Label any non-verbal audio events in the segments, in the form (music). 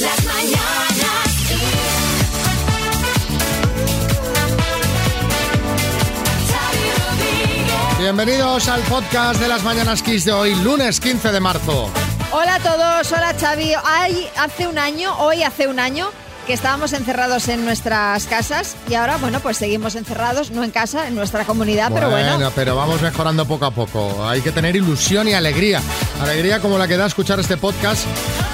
Las mañanas Bienvenidos al podcast de las Mañanas Kiss de hoy, lunes 15 de marzo. Hola a todos, hola Xavi. Ay, hace un año, hoy hace un año, que estábamos encerrados en nuestras casas y ahora, bueno, pues seguimos encerrados, no en casa, en nuestra comunidad, pero bueno. pero vamos mejorando poco a poco. Hay que tener ilusión y alegría. Alegría como la que da escuchar este podcast,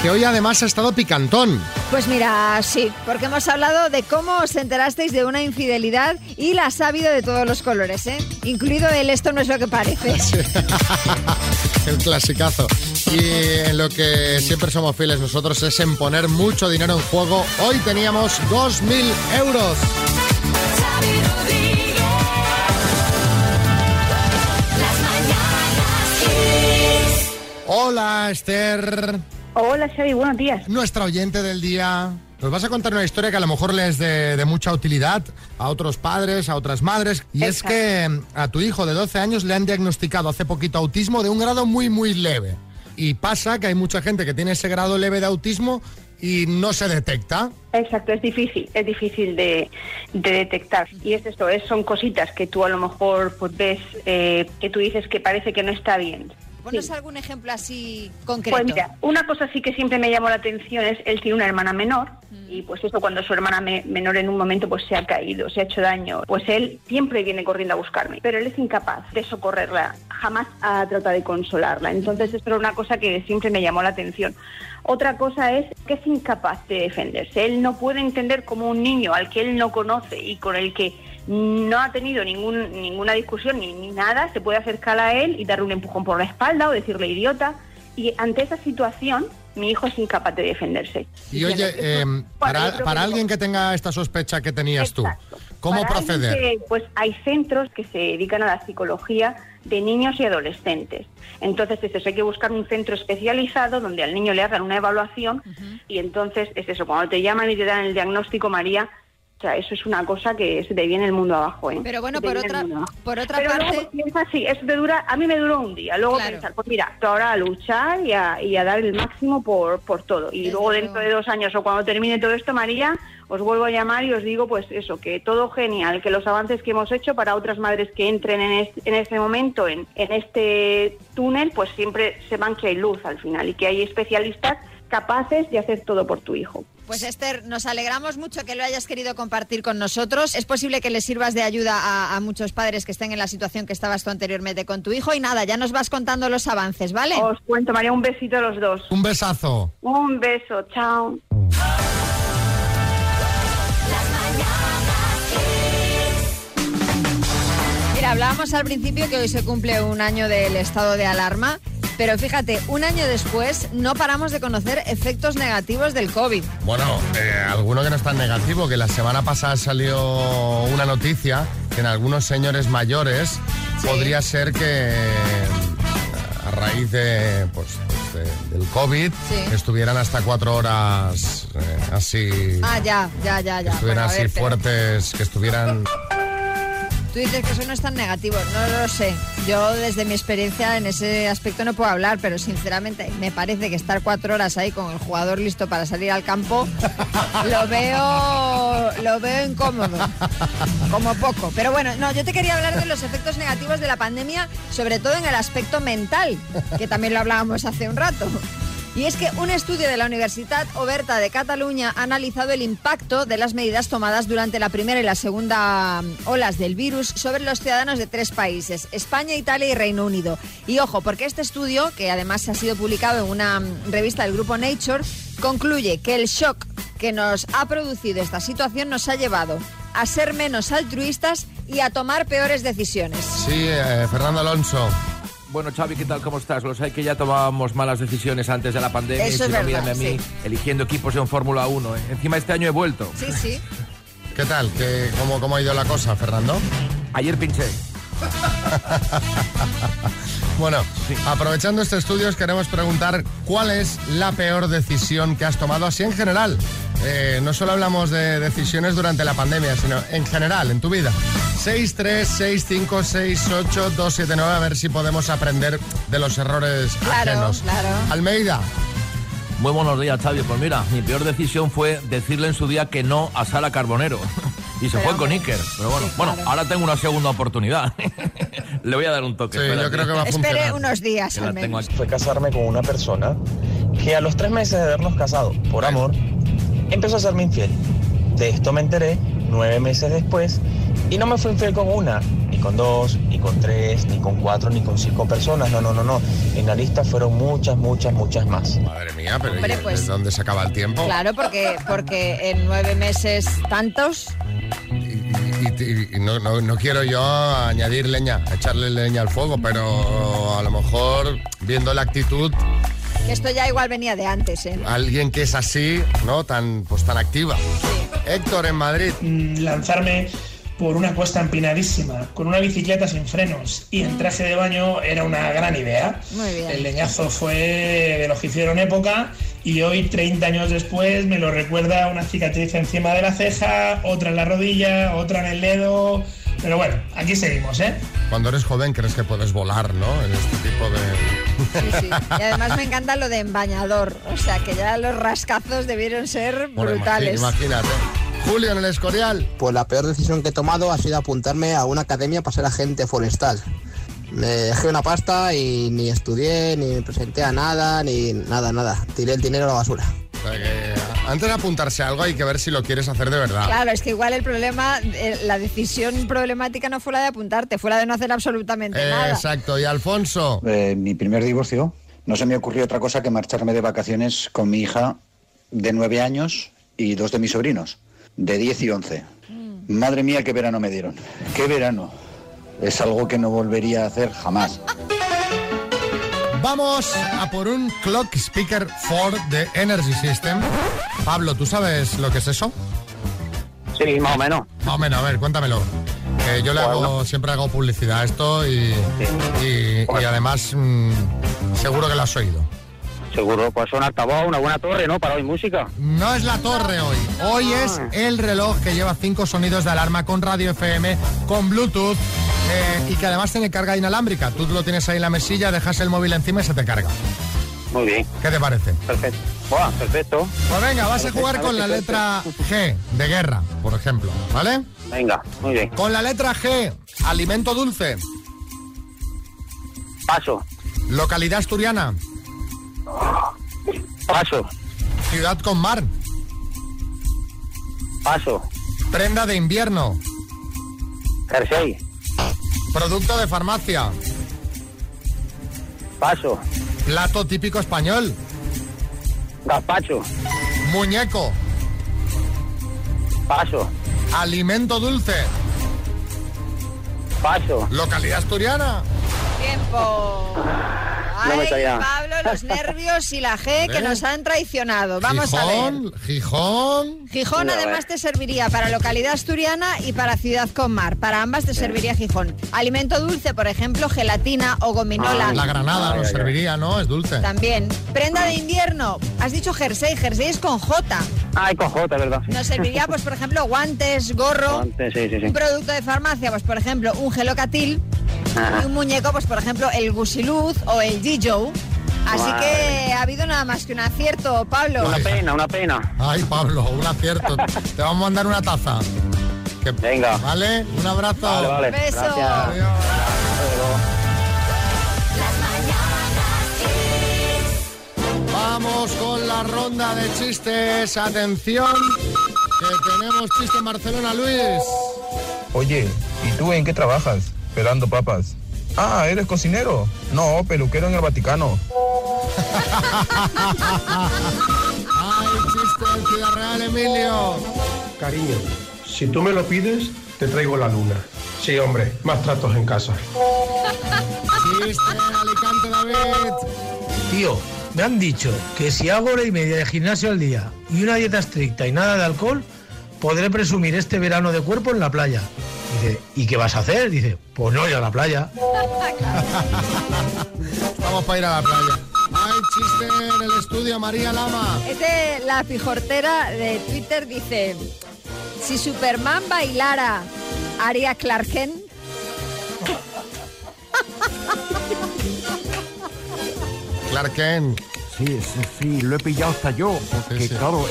que hoy además ha estado picantón. Pues mira, sí, porque hemos hablado de cómo os enterasteis de una infidelidad y las ha habido de todos los colores, ¿eh? Incluido el esto no es lo que parece. (laughs) El clasicazo. Y en lo que siempre somos fieles nosotros es en poner mucho dinero en juego. Hoy teníamos 2.000 euros. Hola, Esther. Hola Xavi, buenos días. nuestra oyente del día. Nos vas a contar una historia que a lo mejor le es de, de mucha utilidad a otros padres, a otras madres. Y es que mm, a tu hijo de 12 años le han diagnosticado hace poquito autismo de un grado muy, muy leve. Y pasa que hay mucha gente que tiene ese grado leve de autismo y no se detecta. Exacto, es difícil, es difícil de, de detectar. Y es esto, es, son cositas que tú a lo mejor pues, ves, eh, que tú dices que parece que no está bien. Ponos Sí. algún ejemplo así concreto. Pues mira, una cosa sí que siempre me llamó la atención es, él tiene una hermana menor y pues eso cuando su hermana me- menor en un momento pues se ha caído, se ha hecho daño, pues él siempre viene corriendo a buscarme, pero él es incapaz de socorrerla, jamás ha tratado de consolarla. Entonces esto era una cosa que siempre me llamó la atención. Otra cosa es que es incapaz de defenderse. Él no puede entender cómo un niño al que él no conoce y con el que no ha tenido ningún, ninguna discusión ni nada, se puede acercar a él y darle un empujón por la espalda o decirle idiota. Y ante esa situación, mi hijo es incapaz de defenderse. Y oye, eh, para, para alguien que tenga esta sospecha que tenías tú. ¿cómo Para proceder? que, pues hay centros que se dedican a la psicología de niños y adolescentes. Entonces es eso, hay que buscar un centro especializado donde al niño le hagan una evaluación y entonces es eso, cuando te llaman y te dan el diagnóstico, María, o sea, eso es una cosa que se te viene el mundo abajo, ¿eh? Pero bueno, por otra- por otra Pero parte- luego piensa así, eso te dura, a mí me duró un día, luego Claro. pensar, pues mira, tú ahora a luchar y a, y a dar el máximo por, por todo. Y Desde luego luego. dentro de dos años o cuando termine todo esto, María, os vuelvo a llamar y os digo pues eso, que todo genial, que los avances que hemos hecho para otras madres que entren en este, en este momento, en, en este túnel, pues siempre sepan que hay luz al final y que hay especialistas capaces de hacer todo por tu hijo. Pues Esther, nos alegramos mucho que lo hayas querido compartir con nosotros. Es posible que le sirvas de ayuda a, a muchos padres que estén en la situación que estabas tú anteriormente con tu hijo. Y nada, ya nos vas contando los avances, ¿vale? Os cuento, María, un besito a los dos. Un besazo. Un beso, chao. Mira, hablábamos al principio que hoy se cumple un año del estado de alarma. Pero fíjate, un año después no paramos de conocer efectos negativos del COVID. Bueno, eh, alguno que no es tan negativo, que la semana pasada salió una noticia que en algunos señores mayores Sí. podría ser que eh, a raíz de, pues, pues, de- del COVID Sí. estuvieran hasta cuatro horas eh, así, Ah, ya, ya, ya, ya. que estuvieran Bueno, así ver, fuertes, que estuvieran... Tú dices que eso no es tan negativo, no lo sé. Yo desde mi experiencia en ese aspecto no puedo hablar, pero sinceramente me parece que estar cuatro horas ahí con el jugador listo para salir al campo (laughs) lo veo, lo veo incómodo, como poco. Pero bueno, no, yo te quería hablar de los efectos negativos de la pandemia, sobre todo en el aspecto mental, que también lo hablábamos hace un rato. Y es que un estudio de la Universidad Oberta de Cataluña ha analizado el impacto de las medidas tomadas durante la primera y la segunda mm, olas del virus sobre los ciudadanos de tres países, España, Italia y Reino Unido. Y ojo, porque este estudio, que además ha sido publicado en una mm, revista del grupo Nature, concluye que el shock que nos ha producido esta situación nos ha llevado a ser menos altruistas y a tomar peores decisiones. Sí, eh, Fernando Alonso. Bueno, Xavi, ¿qué tal? ¿Cómo estás? Lo sé que ya tomábamos malas decisiones antes de la pandemia. Eso y es si no, verdad, mírame a mí, sí. eligiendo equipos en Fórmula 1. ¿eh? Encima este año he vuelto. Sí, sí. ¿Qué tal? ¿Qué, cómo, ¿Cómo ha ido la cosa, Fernando? Ayer pinché. (laughs) Bueno, Sí. aprovechando este estudio, os queremos preguntar cuál es la peor decisión que has tomado así en general. Eh, no solo hablamos de decisiones durante la pandemia, sino en general, en tu vida. 636568279, a ver si podemos aprender de los errores Claro, ajenos. claro. Almeida, Muy buenos días, Xavi. Pues mira, mi peor decisión fue decirle en su día que no a Sara Carbonero. Y se Pero, fue con Iker. Pero bueno, sí, bueno, claro. ahora tengo una segunda oportunidad. (laughs) Le voy a dar un toque. Sí, yo creo que va a Espere funcionar. unos días Que al menos. fue casarme con una persona que a los tres meses de habernos casado por amor, empezó a serme infiel. De esto me enteré nueve meses después y no me fue infiel con una, ni con dos, ni con tres, ni con cuatro, ni con cinco personas. No, no, no, no. En la lista fueron muchas, muchas, muchas más. Madre mía, pero Hombre, ¿y pues- ¿de dónde se acaba el tiempo? Claro, porque, porque en nueve meses tantos, no, no- no quiero yo añadir leña, echarle leña al fuego, pero a lo mejor viendo la actitud, que esto ya igual venía de antes, ¿eh? alguien que es así, ¿no? Tan, pues tan activa. Héctor en Madrid. mm, lanzarme por una cuesta empinadísima, con una bicicleta sin frenos y en traje de baño era una gran idea. Muy bien. El leñazo fue de los que hicieron época y hoy, 30 años después, me lo recuerda una cicatriz encima de la ceja, otra en la rodilla, otra en el dedo. Pero bueno, aquí seguimos, ¿eh? Cuando eres joven crees que puedes volar, ¿no? En este tipo de... Sí, sí. Y además me encanta lo de embañador. O sea, que ya los rascazos debieron ser Bueno, brutales. imagínate. Julio en el Escorial. Pues la peor decisión que he tomado ha sido apuntarme a una academia para ser agente forestal. Me dejé una pasta y ni estudié, ni me presenté a nada, ni nada, nada. Tiré el dinero a la basura. O sea que antes de apuntarse a algo hay que ver si lo quieres hacer de verdad. Claro, es que igual el problema, eh, la decisión problemática no fue la de apuntarte, fue la de no hacer absolutamente Eh, nada. exacto. Y Alfonso. Eh, mi primer divorcio, no se me ocurrió otra cosa que marcharme de vacaciones con mi hija de nueve años y dos de mis sobrinos, de 10 y 11. Madre mía, qué verano me dieron. Qué verano. Es algo que no volvería a hacer jamás. Vamos a por un Clock Speaker 4 de Energy System. Pablo, ¿tú sabes lo que es eso? Sí, más o menos. Más o menos, a ver, cuéntamelo. Que yo le hago, siempre hago publicidad a esto y, y- y además mm, seguro que lo has oído. Seguro, pues un altavoz, una buena torre, ¿no? Para oír música. No es la torre hoy. Hoy es el reloj que lleva cinco sonidos de alarma con radio FM, con Bluetooth eh, y que además tiene carga inalámbrica. Tú lo tienes ahí en la mesilla, dejas el móvil encima y se te carga. Muy bien, ¿Qué te parece? perfecto. Buah, perfecto. Pues venga, vas a jugar con la letra G de guerra, por ejemplo, ¿vale? Venga, muy bien. Con la letra G, alimento dulce, Paso, localidad asturiana, paso, ciudad con mar, paso. prenda de invierno, Jersey, producto de farmacia, paso. plato típico español, Gazpacho, muñeco, paso, alimento dulce, paso. localidad asturiana. Tiempo. No me Ay, salía. Pablo, los nervios y la G (laughs) que ¿Eh? nos han traicionado. Vamos a ver. Gijón, Gijón, Gijón Ya además te serviría para localidad asturiana y para ciudad con mar. Para ambas te serviría Gijón. Alimento dulce, por ejemplo, gelatina o gominola. la granada Ay, nos ay, ay. serviría, ¿no? Es dulce. También. Prenda de invierno. Has dicho jersey. Jersey es con J. Ay, J, ¿verdad? Sí. Nos serviría, pues, por ejemplo, guantes, gorro. Antes, sí, sí, sí. Un producto de farmacia, pues, por ejemplo, un gelocatil. Ajá. Y un muñeco, pues, por ejemplo, el gusiluz o el G-Joe. Así Madre que ha habido nada más que un acierto, Pablo. Una pena, una pena. Ay, Pablo, un acierto. Te vamos a mandar una taza. Que- Venga. ¿Vale? Un abrazo. Vale, vale. Beso. Gracias. Adiós. Vamos con la ronda de chistes. Atención, que tenemos chiste en Barcelona, Luis. Oye, ¿y tú en qué trabajas? Pelando papas. Ah, ¿eres cocinero? No, peluquero en el Vaticano. Ay, chiste en Ciudad Real, Emilio. Cariño, si tú me lo pides, te traigo la luna. Sí, hombre, más tratos en casa. Chiste en Alicante, David. Tío, me han dicho que si hago hora y media de gimnasio al día y una dieta estricta y nada de alcohol, podré presumir este verano de cuerpo en la playa. Dice, ¿y qué vas a hacer? Dice, pues no ir a la playa. (laughs) Vamos para ir a la playa. Ay, chiste en el estudio, María Lama. Este, la pijortera de Twitter dice, si Superman bailara, ¿haría Clark Kent? Clark Kent. Sí, sí, sí, lo he pillado hasta yo, porque claro,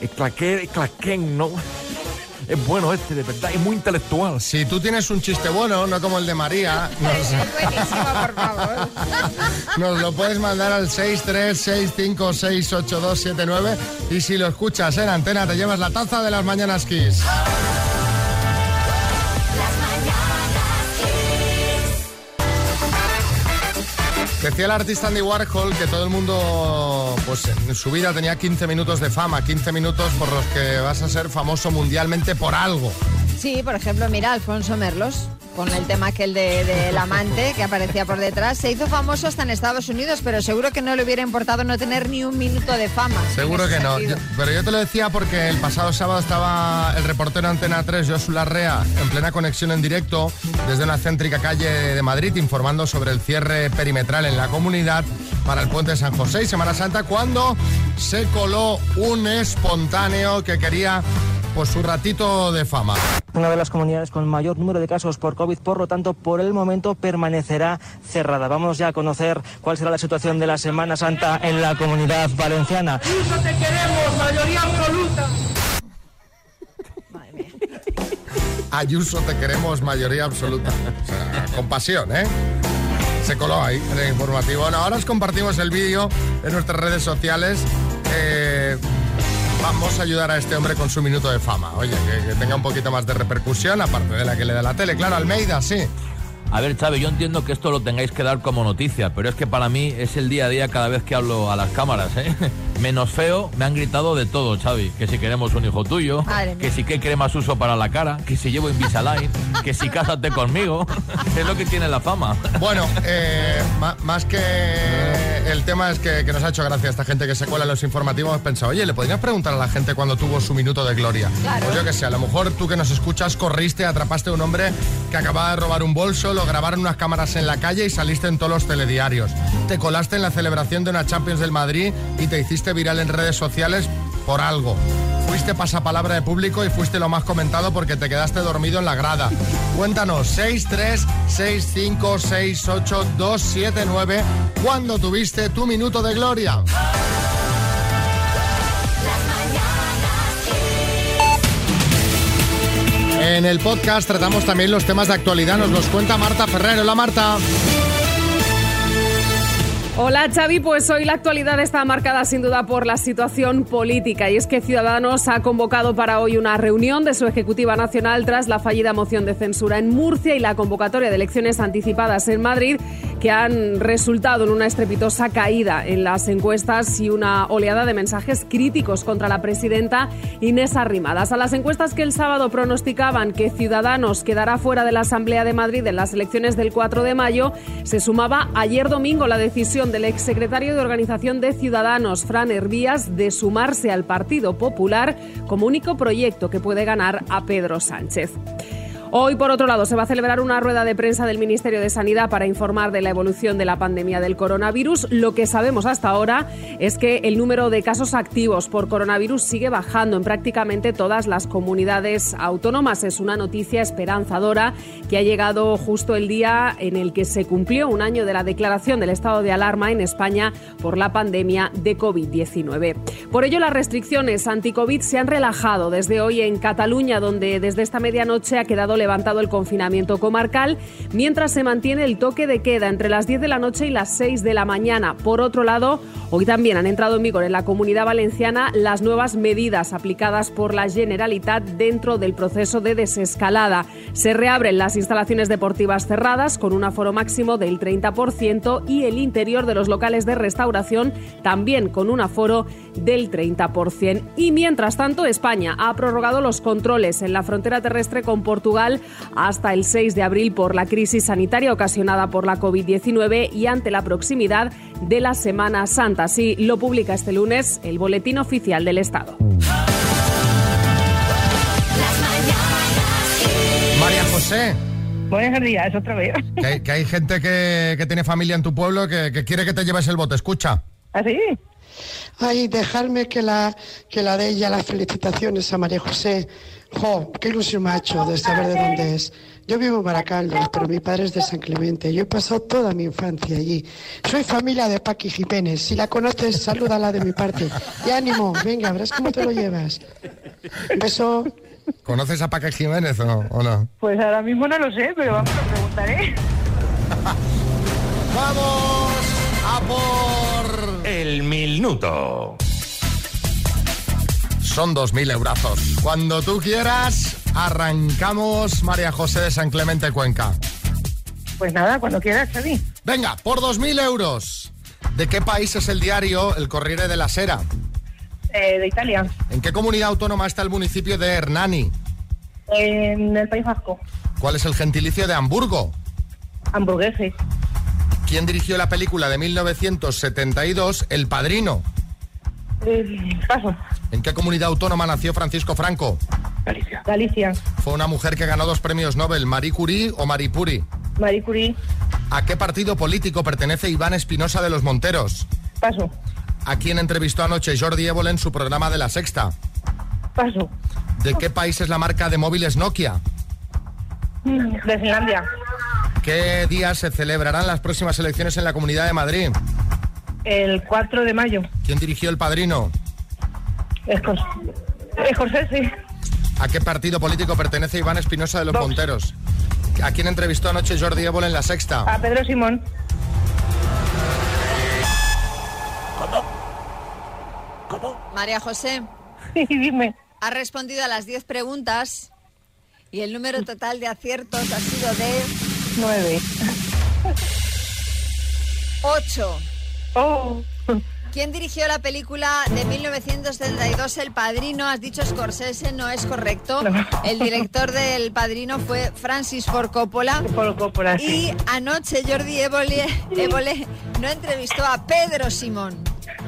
el claqué, el claquén, ¿no? Es bueno este, de verdad, es muy intelectual. Si tú tienes un chiste bueno, no como el de María, (laughs) nos, por favor. (laughs) nos lo puedes mandar al 636568279 y si lo escuchas en antena te llevas la taza de las mañanas Kiss. Decía el artista Andy Warhol que todo el mundo, pues en su vida tenía 15 minutos de fama, 15 minutos por los que vas a ser famoso mundialmente por algo. Sí, por ejemplo, mira, Alfonso Merlos, con el tema aquel de- del amante que aparecía por detrás. Se hizo famoso hasta en Estados Unidos, pero seguro que no le hubiera importado no tener ni un minuto de fama. Seguro que no. Yo- pero yo te lo decía porque el pasado sábado estaba el reportero Antena 3, Josu Larrea, en plena conexión en directo desde una céntrica calle de Madrid, informando sobre el cierre perimetral en la comunidad para el puente de San José y Semana Santa, cuando se coló un espontáneo que quería pues su ratito de fama. Una de las comunidades con mayor número de casos por COVID, por lo tanto, por el momento permanecerá cerrada. Vamos ya a conocer cuál será la situación de la Semana Santa en la comunidad valenciana. te queremos, mayoría absoluta. Ayuso, te queremos, mayoría absoluta. O sea, con pasión, ¿eh? Se coló ahí en el informativo. Bueno, ahora os compartimos el vídeo en nuestras redes sociales. Eh, vamos a ayudar a este hombre con su minuto de fama. Oye, que, que tenga un poquito más de repercusión, aparte de la que le da la tele. Claro, Almeida, sí. A ver, Chávez, yo entiendo que esto lo tengáis que dar como noticia, pero es que para mí es el día a día cada vez que hablo a las cámaras, ¿eh? (laughs) Menos feo, me han gritado de todo, Xavi. Que si queremos un hijo tuyo, Madre mía. que si qué cremas uso para la cara, que si llevo Invisalign, (laughs) que si cásate conmigo. (laughs) Es lo que tiene la fama. Bueno, eh, más que el tema es que, que nos ha hecho gracia esta gente que se cuela en los informativos. Hemos pensado, oye, ¿le podrías preguntar a la gente cuando tuvo su minuto de gloria? Claro. Pues yo que sé, a lo mejor tú que nos escuchas corriste, atrapaste a un hombre que acababa de robar un bolso, lo grabaron unas cámaras en la calle y saliste en todos los telediarios. Te colaste en la celebración de una Champions del Madrid y te hiciste viral en redes sociales por algo. Fuiste pasapalabra de público y fuiste lo más comentado porque te quedaste dormido en la grada. Cuéntanos, 636568279, ¿cuándo tuviste tu minuto de gloria? En el podcast tratamos también los temas de actualidad, nos los cuenta Marta Ferrer. Hola Marta. Hola Xavi, pues hoy la actualidad está marcada sin duda por la situación política. Y es que Ciudadanos ha convocado para hoy una reunión de su Ejecutiva Nacional tras la fallida moción de censura en Murcia y la convocatoria de elecciones anticipadas en Madrid que han resultado en una estrepitosa caída en las encuestas y una oleada de mensajes críticos contra la presidenta Inés Arrimadas. A las encuestas que el sábado pronosticaban que Ciudadanos quedará fuera de la Asamblea de Madrid en las elecciones del 4 de mayo, se sumaba ayer domingo la decisión del exsecretario de Organización de Ciudadanos, Fran Hervías, de sumarse al Partido Popular como único proyecto que puede ganar a Pedro Sánchez. Hoy, por otro lado, se va a celebrar una rueda de prensa del Ministerio de Sanidad para informar de la evolución de la pandemia del coronavirus. Lo que sabemos hasta ahora es que el número de casos activos por coronavirus sigue bajando en prácticamente todas las comunidades autónomas. Es una noticia esperanzadora que ha llegado justo el día en el que se cumplió un año de la declaración del estado de alarma en España por la pandemia de COVID-19. Por ello, las restricciones anti-COVID se han relajado desde hoy en Cataluña, donde desde esta medianoche ha quedado levantado el confinamiento comarcal, mientras se mantiene el toque de queda entre las 10 de la noche y las 6 de la mañana. Por otro lado, hoy también han entrado en vigor en la comunidad valenciana las nuevas medidas aplicadas por la Generalitat dentro del proceso de desescalada. Se reabren las instalaciones deportivas cerradas con un aforo máximo del 30% y el interior de los locales de restauración también con un aforo del 30%. Y mientras tanto, España ha prorrogado los controles en la frontera terrestre con Portugal hasta el 6 de abril por la crisis sanitaria ocasionada por la COVID-19 y ante la proximidad de la Semana Santa. Así lo publica este lunes el Boletín Oficial del Estado. María José. Buenos días, otra vez. Que hay, que hay gente que, que tiene familia en tu pueblo que, que quiere que te lleves el bote. Escucha. ¿Ah, sí? Ay, dejarme que la, que la de ella las felicitaciones a María José. Jo, qué ilusión hecho de saber de dónde es. Yo vivo en Baracaldos, pero mi padre es de San Clemente. Yo he pasado toda mi infancia allí. Soy familia de Paqui Jiménez. Si la conoces, salúdala de mi parte. Y ánimo, venga, verás cómo te lo llevas. Un beso. ¿Conoces a Paca Jiménez o, o no? Pues ahora mismo no lo sé, pero vamos, lo preguntaré. (laughs) ¡Vamos a por... Minuto. Son 2.000 eurazos. Cuando tú quieras, arrancamos María José de San Clemente Cuenca. Pues nada, cuando quieras, Xavi. Venga, por 2.000 euros. ¿De qué país es el diario El Corriere de la Sera? Eh, de Italia, ¿En qué comunidad autónoma está el municipio de Hernani? en el País Vasco, ¿Cuál es el gentilicio de Hamburgo? hamburgueses. ¿Quién dirigió la película de 1972 El Padrino? Eh, paso, ¿En qué comunidad autónoma nació Francisco Franco? Galicia. Galicia, Fue una mujer que ganó dos premios Nobel, Marie Curie o Marie Puri. Marie Curie, ¿A qué partido político pertenece Iván Espinosa de los Monteros? paso, ¿A quién entrevistó anoche Jordi Évole en su programa de La Sexta? paso. ¿De qué país es la marca de móviles Nokia? De Finlandia, ¿Qué día se celebrarán las próximas elecciones en la Comunidad de Madrid? el 4 de mayo. ¿Quién dirigió El Padrino? Escos Scorsese, ¿A qué partido político pertenece Iván Espinosa de los Monteros? ¿A quién entrevistó anoche Jordi Évole en La Sexta? a Pedro Simón. María José. Dime. Ha respondido a las 10 preguntas y el número total de aciertos ha sido de 9. 8. Oh. ¿Quién dirigió la película de 1972 El Padrino? Has dicho Scorsese, no es correcto. El director del Padrino fue Francis Ford Coppola. Coppola, Y anoche Jordi Évole, Évole no entrevistó a Pedro Simón,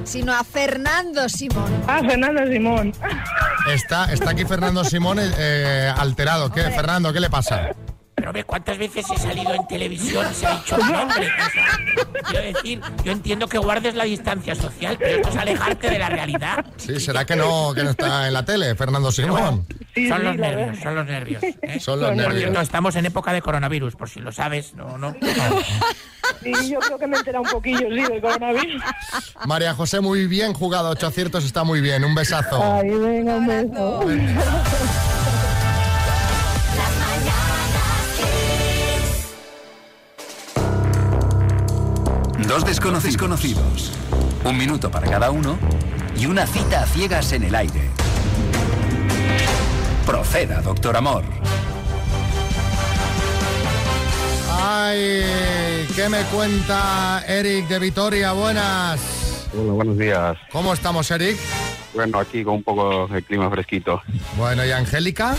sino a Fernando Simón. Ah, Fernando Simón. Está, está aquí Fernando Simón eh, alterado. ¿Qué, Fernando, qué le pasa? Pero ve cuántas veces he salido en televisión y se ha dicho mi nombre. O sea, quiero decir, yo entiendo que guardes la distancia social, pero esto es alejarte de la realidad. Sí, será que no, que no está en la tele, Fernando Simón. son los nervios, son los nervios. ¿eh? Son los Por nervios. cierto, estamos en época de coronavirus, por si lo sabes, no, no. Sí, yo creo que me he enterado un poquillo, sí, del coronavirus. María José, muy bien jugado, ocho aciertos, está muy bien. Un besazo. Ay, venga, un beso. Dos desconocidos conocidos, un minuto para cada uno y una cita a ciegas en el aire. Proceda, doctor Amor. Ay, ¿qué me cuenta Eric de Vitoria? Buenas. Hola, buenos días. ¿Cómo estamos, Eric? Bueno, aquí con un poco de clima fresquito. Bueno, ¿y Angélica?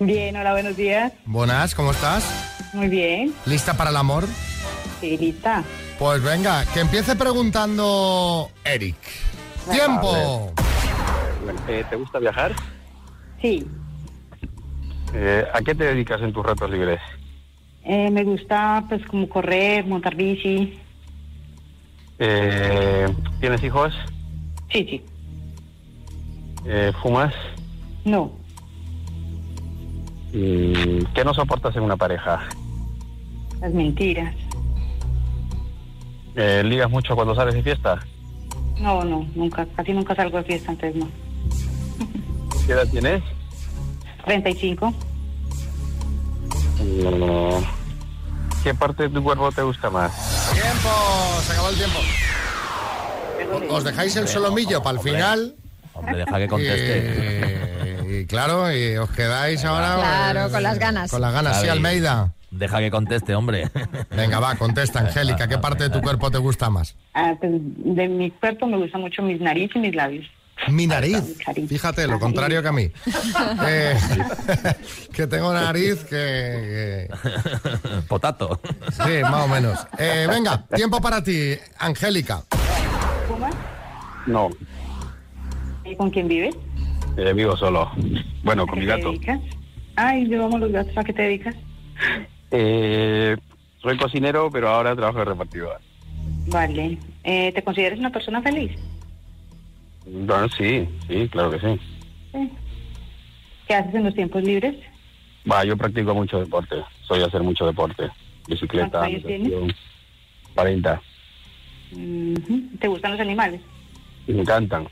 Bien, hola, buenos días. Buenas, ¿cómo estás? Muy bien. ¿Lista para el amor? Sí, lista. Pues venga, que empiece preguntando Eric. ¡Tiempo! Bueno, eh, ¿Te gusta viajar? Sí. Eh, ¿A qué te dedicas en tus ratos libres? Eh, me gusta, pues, como correr, montar bici. Eh, ¿Tienes hijos? Sí, sí. Eh, ¿Fumas? No. ¿Qué no soportas en una pareja? Las mentiras. Eh, ¿Ligas mucho cuando sales de fiesta? No, no, nunca. Casi nunca salgo de fiesta, antes no. ¿Qué edad tienes? 35. Mm, ¿Qué parte de tu cuerpo te gusta más? ¡Tiempo! Se acabó el tiempo. Os dejáis el solomillo para el final. Hombre, deja que conteste. Y, y claro, y os quedáis ahora. Claro, pues, con las ganas. Con las ganas, sí. Almeida. Deja que conteste, hombre. Venga, va, contesta, Angélica. ¿Qué parte de tu cuerpo te gusta más? Ah, pues, de mi cuerpo me gustan mucho mis nariz y mis labios. Mi nariz. Fíjate, lo contrario que a mí. (laughs) Eh, (laughs) que tengo nariz que, Potato. Sí, más o menos. Eh, venga, tiempo para ti, Angélica. ¿Fumas? No, ¿Y con quién vives? eh, vivo solo. Bueno, con ¿A mi qué te gato. dedicas? Ay, yo amo los gatos. ¿A qué te dedicas? Eh, soy cocinero, pero ahora trabajo de repartidor. Vale. Eh, ¿Te consideras una persona feliz? Bueno, sí, sí, claro que sí. ¿Qué haces en los tiempos libres? Va, yo practico mucho deporte. Soy a hacer mucho deporte. Bicicleta, ¿Cuántos años tienes? natación. 40. Ujú. ¿Te gustan los animales? Me encantan.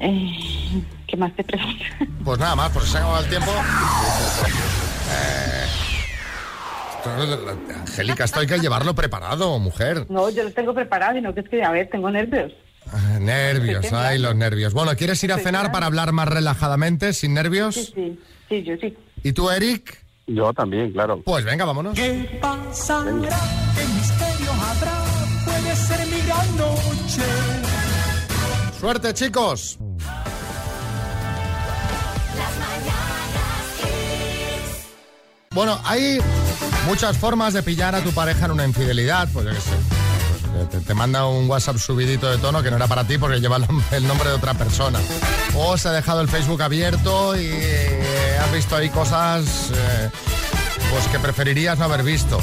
Eh, ¿Qué más te pregunto? Pues nada más, pues se ha acabado el tiempo. Eh, Angélica, esto hay que llevarlo preparado, mujer. No, yo los tengo preparados, sino que es que, a ver, tengo nervios. Ah, Nervios, (laughs) ay, los nervios. Bueno, ¿quieres ir a cenar para hablar más relajadamente, sin nervios? Sí, sí, sí, yo sí. ¿Y tú, Eric? Yo también, claro. Pues venga, vámonos. ¿Qué pasará? ¿Qué misterio habrá? Puede ser mi gran noche. Suerte, chicos. Bueno, hay muchas formas de pillar a tu pareja en una infidelidad. Pues yo qué sé. Pues, te, te manda un WhatsApp subidito de tono que no era para ti porque lleva el nom- el nombre de otra persona. O se ha dejado el Facebook abierto y eh, has visto ahí cosas eh, pues que preferirías no haber visto.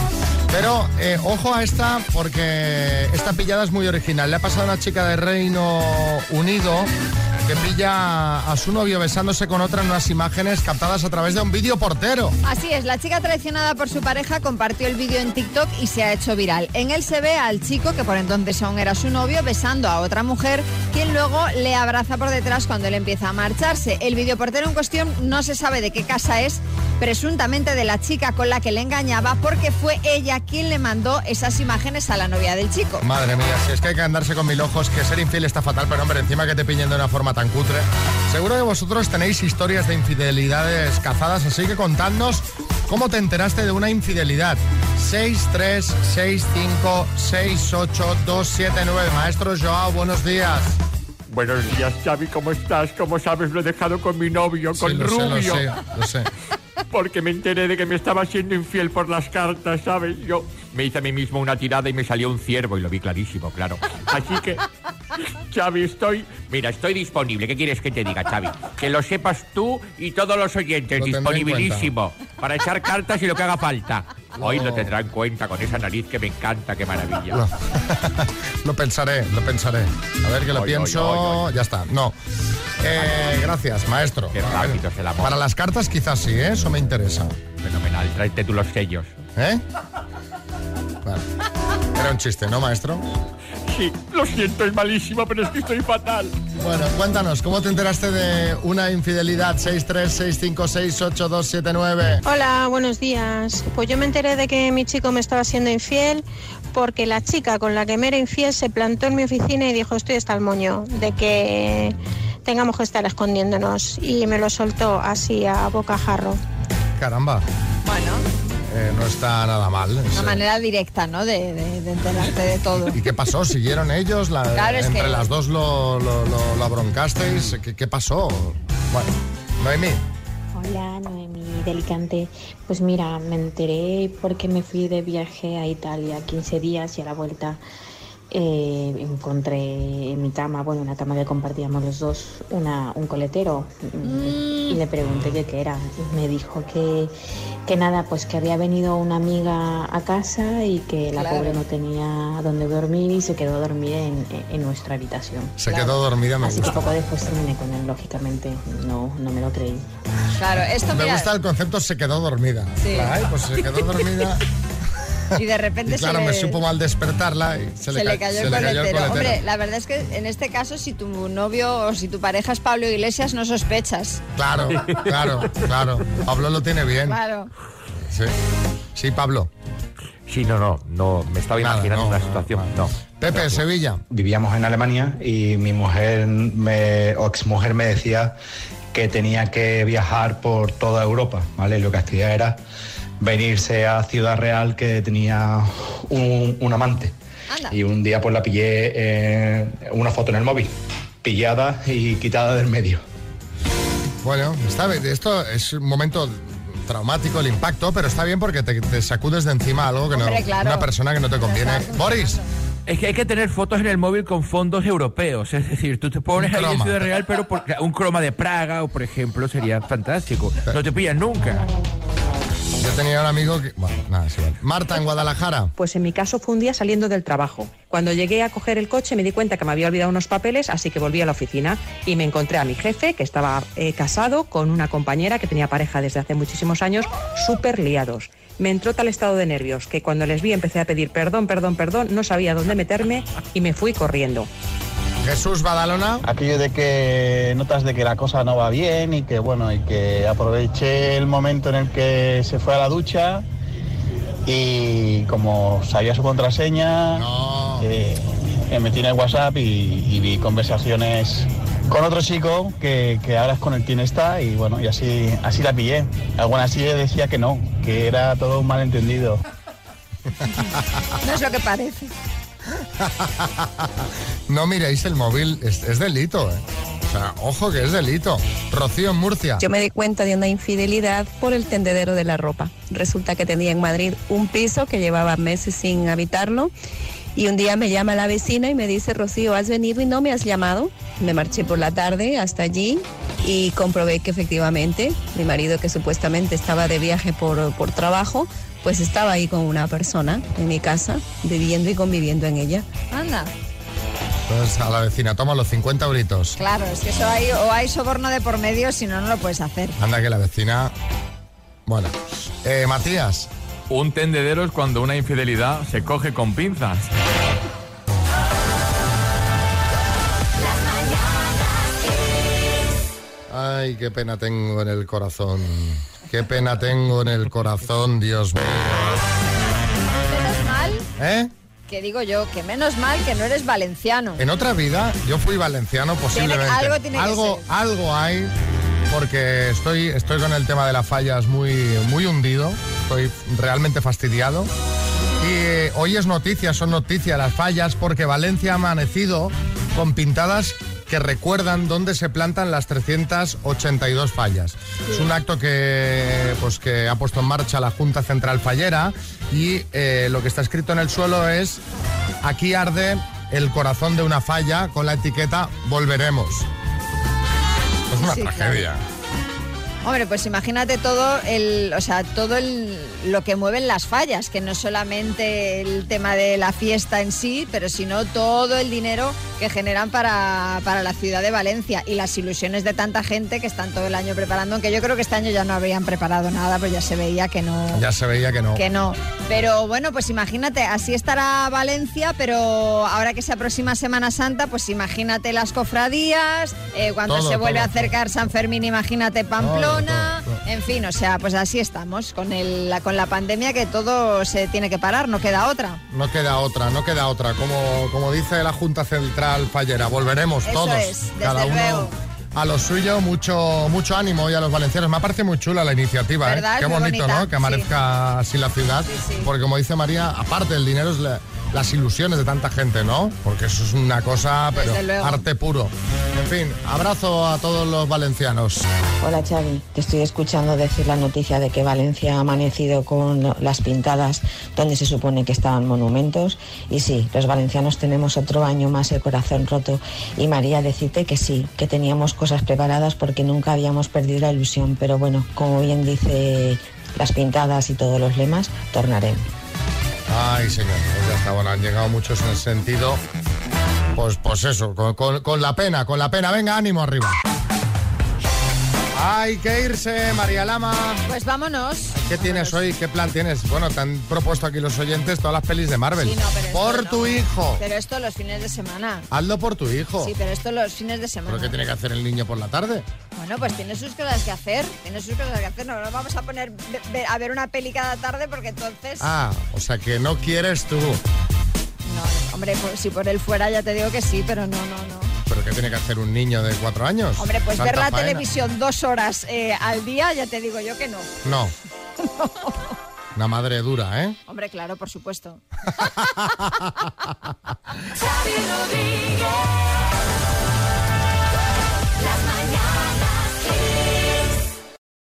Pero eh, ojo a esta porque esta pillada es muy original. Le ha pasado a una chica de Reino Unido que a su novio besándose con otra en unas imágenes captadas a través de un vídeo portero. Así es, la chica traicionada por su pareja compartió el vídeo en TikTok y se ha hecho viral. En él se ve al chico, que por entonces aún era su novio, besando a otra mujer, quien luego le abraza por detrás cuando él empieza a marcharse. El videoportero en cuestión no se sabe de qué casa es, presuntamente de la chica con la que le engañaba, porque fue ella quien le mandó esas imágenes a la novia del chico. Madre mía, si es que hay que andarse con mil ojos, que ser infiel está fatal, pero hombre, encima que te pillen de una forma tan cutre. Seguro que vosotros tenéis historias de infidelidades cazadas, así que contadnos cómo te enteraste de una infidelidad. 636568279. Maestro Joao, buenos días. Buenos días, Xavi, ¿cómo estás? Como sabes, lo he dejado con mi novio, con sé, lo Rubio. sé, lo sé. Porque me enteré de que me estaba siendo infiel por las cartas, ¿sabes? Yo me hice a mí mismo una tirada y me salió un ciervo y lo vi clarísimo, claro. Así que, Xavi, estoy... Mira, estoy disponible. ¿Qué quieres que te diga, Xavi? Que lo sepas tú y todos los oyentes. Lo disponibilísimo. Para echar cartas y lo que haga falta. Hoy lo tendrá en cuenta con esa nariz que me encanta, qué maravilla. Lo, (laughs) lo pensaré, lo pensaré. A ver que lo Oy, pienso. oy, Ya está. No. Eh, gracias, maestro. Qué rápido es el amor. Para las cartas quizás sí, ¿eh? eso me interesa. Fenomenal, tráete tú los sellos. ¿Eh? Vale. Era un chiste, ¿no, maestro? Sí, lo siento, es malísimo, pero es que estoy fatal. Bueno, cuéntanos, ¿cómo te enteraste de una infidelidad? 636568279. Hola, buenos días. Pues yo me enteré de que mi chico me estaba siendo infiel porque la chica con la que me era infiel se plantó en mi oficina y dijo estoy hasta el moño de que tengamos que estar escondiéndonos y me lo soltó así a bocajarro. Caramba. Bueno, Eh, no está nada mal. una Sí. manera directa, ¿no? De, de- de enterarte de todo. ¿Y qué pasó? ¿Siguieron ellos? La- Claro, es entre que- las dos lo, lo, lo- lo abroncasteis. ¿Qué, qué pasó? Bueno, Noemí. Hola, Noemí de Alicante. Pues mira, me enteré porque me fui de viaje a Italia 15 días y a la vuelta eh, encontré en mi cama, bueno, una cama que compartíamos los dos, una, un coletero y le pregunté qué, qué era. Y me dijo que, que nada, pues que había venido una amiga a casa y que la Claro. pobre no tenía dónde dormir y se quedó dormida en, en nuestra habitación. Se quedó dormida, me Así que gusta. poco después terminé con él, lógicamente. No, no me lo creí. Claro, esto Me mira, gusta el concepto se quedó dormida. Sí. Ay, pues se quedó dormida. (laughs) y de repente Y claro, se, me le, supo mal despertarla y se, se ca- le cayó se el le cayó coletero. el coletero. Hombre, la verdad es que en este caso, si tu novio o si tu pareja es Pablo Iglesias, no sospechas. Claro, claro, claro. Pablo lo tiene bien. Claro. Sí, sí Pablo. Sí, no, no, no, me estaba Nada, imaginando no, una situación. No. Pepe, Sevilla. Vivíamos en Alemania y mi mujer me, o exmujer me decía que tenía que viajar por toda Europa, ¿vale? Lo que hacía era venirse a Ciudad Real que tenía un, un amante. Y un día pues la pillé eh, una foto en el móvil, pillada y quitada del medio. Bueno, está bien. Esto es un momento traumático, el impacto, pero está bien porque te, te sacudes de encima algo que Hombre, no. claro. Una persona que no te conviene. Boris. Es que hay que tener fotos en el móvil con fondos europeos. Es decir, tú te pones ahí en. Ciudad Real, pero por- un croma de Praga, o por ejemplo, sería fantástico. No te pillan nunca. Yo tenía un amigo que... Bueno, nada, sí, vale. Marta, en Guadalajara. Pues en mi caso fue un día saliendo del trabajo. Cuando llegué a coger el coche me di cuenta que me había olvidado unos papeles, así que volví a la oficina y me encontré a mi jefe, que estaba eh, casado con una compañera que tenía pareja desde hace muchísimos años, súper liados. Me entró tal estado de nervios que cuando les vi empecé a pedir perdón, perdón, perdón, no sabía dónde meterme y me fui corriendo. Jesús Badalona. Aquello de que notas de que la cosa no va bien y que bueno, y que aproveché el momento en el que se fue a la ducha y como sabía su contraseña, eh, me metí en el WhatsApp y, y vi conversaciones con otro chico que, que ahora es con el quien está y bueno, y así, así la pillé. Alguna así decía que no, que era todo un malentendido. (laughs) No es lo que parece. (laughs) No miréis el móvil, es, delito, ¿eh? Ojo que es delito. Rocío en Murcia. Yo me di cuenta de una infidelidad por el tendedero de la ropa. Resulta que tenía en Madrid un piso que llevaba meses sin habitarlo y un día me llama la vecina y me dice, Rocío, ¿has venido y no me has llamado? Me marché por la tarde hasta allí y comprobé que efectivamente mi marido, que supuestamente estaba de viaje por, por trabajo, pues estaba ahí con una persona en mi casa, viviendo y conviviendo en ella. Anda. Pues a la vecina, toma los 50 euritos. Claro, es que eso hay, o hay soborno de por medio, si no, no lo puedes hacer. Anda que la vecina... Bueno. Eh, Matías. Un tendedero es cuando una infidelidad se coge con pinzas. Ay, qué pena tengo en el corazón. Qué pena tengo en el corazón, Dios mío. Menos mal, ¿Eh? que digo yo, que menos mal que no eres valenciano. En otra vida yo fui valenciano posiblemente. algo tiene que algo, ser. algo hay porque estoy, estoy con el tema de las fallas muy, muy hundido. Estoy realmente fastidiado. Y eh, hoy es noticia, son noticias las fallas porque Valencia ha amanecido con pintadas que recuerdan dónde se plantan las 382 fallas. Es un acto que, pues, que ha puesto en marcha la Junta Central Fallera y eh, lo que está escrito en el suelo es aquí arde el corazón de una falla con la etiqueta volveremos. Es una Sí, tragedia. Hombre, pues imagínate todo el, o sea, todo el, lo que mueven las fallas, que no solamente el tema de la fiesta en sí, pero sino todo el dinero que generan para, para la ciudad de Valencia y las ilusiones de tanta gente que están todo el año preparando, aunque yo creo que este año ya no habrían preparado nada, pues ya se veía que no. Ya se veía que no. Que no. Pero bueno, pues imagínate, así estará Valencia, pero ahora que se aproxima Semana Santa, pues imagínate las cofradías, eh, cuando Todo, se vuelve todo. a acercar San Fermín, imagínate Pamplona, en fin, o sea, pues así estamos, con, el, la- con la pandemia que todo se tiene que parar, no queda otra. No queda otra, no queda otra. Como, como dice la Junta Central Fallera, volveremos Eso todos. es, desde cada uno luego. a lo suyo, mucho, mucho ánimo y a los valencianos. Me parece muy chula la iniciativa, ¿eh? Qué bonito, bonita, ¿no? Que amanezca así la ciudad. Porque como dice María, aparte del dinero es la- las ilusiones de tanta gente, ¿no? Porque eso es una cosa, pero arte puro. En fin, abrazo a todos los valencianos. Hola Xavi, te estoy escuchando decir la noticia de que Valencia ha amanecido con las pintadas donde se supone que estaban monumentos y sí, los valencianos tenemos otro año más el corazón roto y María decirte que sí, que teníamos cosas preparadas porque nunca habíamos perdido la ilusión, pero bueno, como bien dice las pintadas y todos los lemas, tornaremos. Ay, señor, pues ya está, bueno, han llegado muchos en ese sentido. Pues, pues eso, con la pena, con la pena. Venga, ánimo arriba. Hay que irse, María Lama. Pues vámonos. ¿Qué tienes hoy? ¿Qué plan tienes? Bueno, te han propuesto aquí los oyentes todas las pelis de Marvel. Sí, no, pero por no. tu hijo. Pero esto los fines de semana. Hazlo por tu hijo. Sí, pero esto los fines de semana. ¿Pero qué tiene que hacer el niño por la tarde? Bueno, pues tiene sus cosas que hacer, tiene sus cosas que hacer. No nos vamos a poner a ver una peli cada tarde porque entonces, Ah, o sea que no quieres tú. hombre, pues si por él fuera ya te digo que sí, pero no, no, no. ¿Pero qué tiene que hacer un niño de cuatro años? Hombre, pues ver la faena. televisión dos horas eh, al día, ya te digo yo que no. No. (laughs) Una madre dura, ¿eh? Hombre, claro, por supuesto. (laughs)